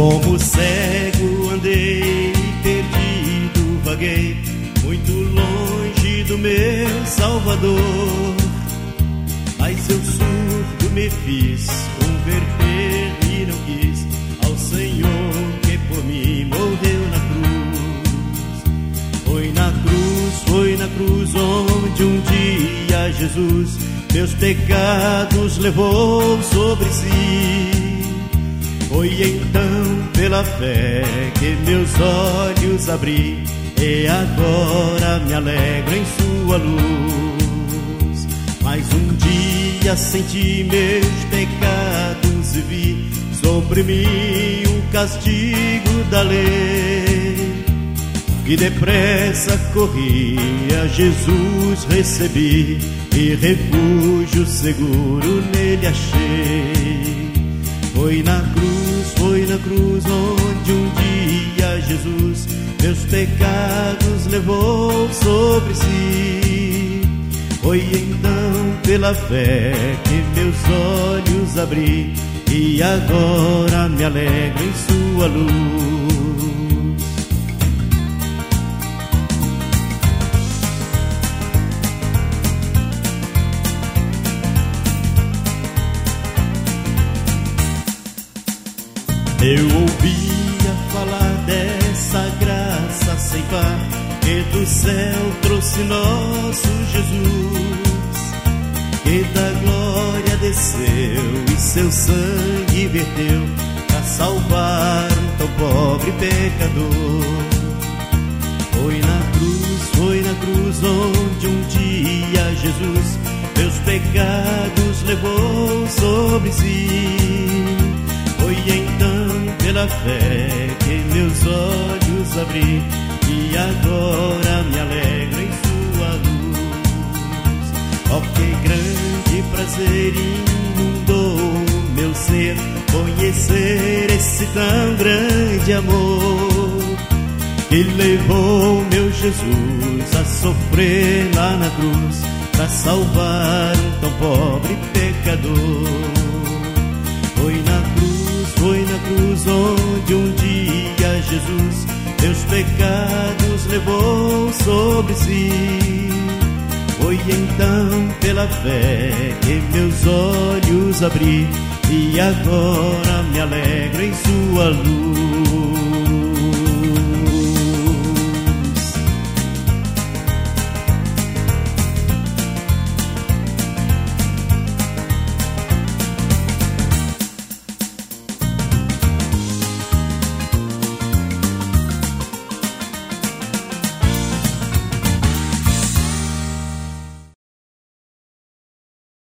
Como cego andei perdido, vaguei muito longe do meu Salvador. Mas eu surdo me fiz converter e não quis ao Senhor que por mim morreu na cruz. Foi na cruz, foi na cruz onde um dia Jesus meus pecados levou sobre si. Foi então pela fé que meus olhos abri e agora me alegro em sua luz. Mas um dia senti meus pecados e vi sobre mim o castigo da lei. E depressa corri a Jesus recebi e refúgio seguro nele achei. Foi na cruz, na cruz onde um dia Jesus meus pecados levou sobre si. Foi então pela fé que meus olhos abri e agora me alegro em sua luz. Eu ouvia falar dessa graça sem par que do céu trouxe nosso Jesus, que da glória desceu e seu sangue verteu para salvar um tão pobre pecador. Foi na cruz, foi na cruz onde um dia Jesus meus pecados levou sobre si. Pela fé que meus olhos abri e agora me alegro em sua luz. Oh, que grande prazer inundou meu ser conhecer esse tão grande amor que levou meu Jesus a sofrer lá na cruz para salvar um tão pobre pecador. Foi na cruz, foi na cruz onde um dia Jesus meus pecados levou sobre si. Foi então pela fé que meus olhos abri e agora me alegro em sua luz.